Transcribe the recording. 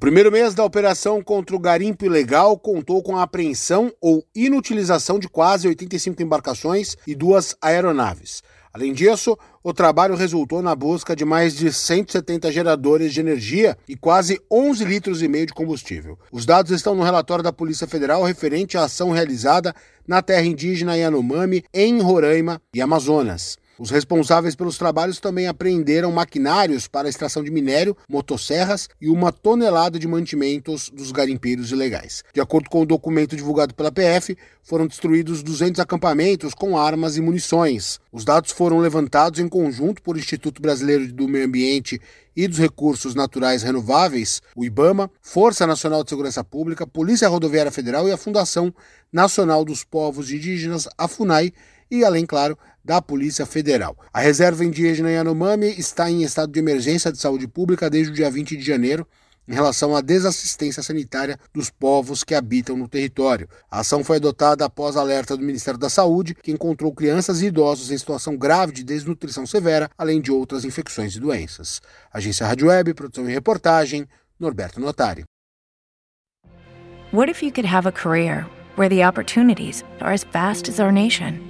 primeiro mês da operação contra o garimpo ilegal contou com a apreensão ou inutilização de quase 85 embarcações e duas aeronaves. Além disso, o trabalho resultou na busca de mais de 170 geradores de energia e quase 11 litros e meio de combustível. Os dados estão no relatório da Polícia Federal referente à ação realizada na terra indígena Yanomami, em Roraima e Amazonas. Os responsáveis pelos trabalhos também apreenderam maquinários para extração de minério, motosserras e uma tonelada de mantimentos dos garimpeiros ilegais. De acordo com o documento divulgado pela PF, foram destruídos 200 acampamentos com armas e munições. Os dados foram levantados em conjunto por Instituto Brasileiro do Meio Ambiente e dos Recursos Naturais Renováveis, o IBAMA, Força Nacional de Segurança Pública, Polícia Rodoviária Federal e a Fundação Nacional dos Povos Indígenas, a FUNAI, e além, claro, da Polícia Federal. A reserva indígena Yanomami está em estado de emergência de saúde pública desde o dia 20 de janeiro em relação à desassistência sanitária dos povos que habitam no território. A ação foi adotada após alerta do Ministério da Saúde, que encontrou crianças e idosos em situação grave de desnutrição severa, além de outras infecções e doenças. Agência Rádio Web, produção e reportagem, Norberto Notari. What if you could have a career where the opportunities are as vast as our nation?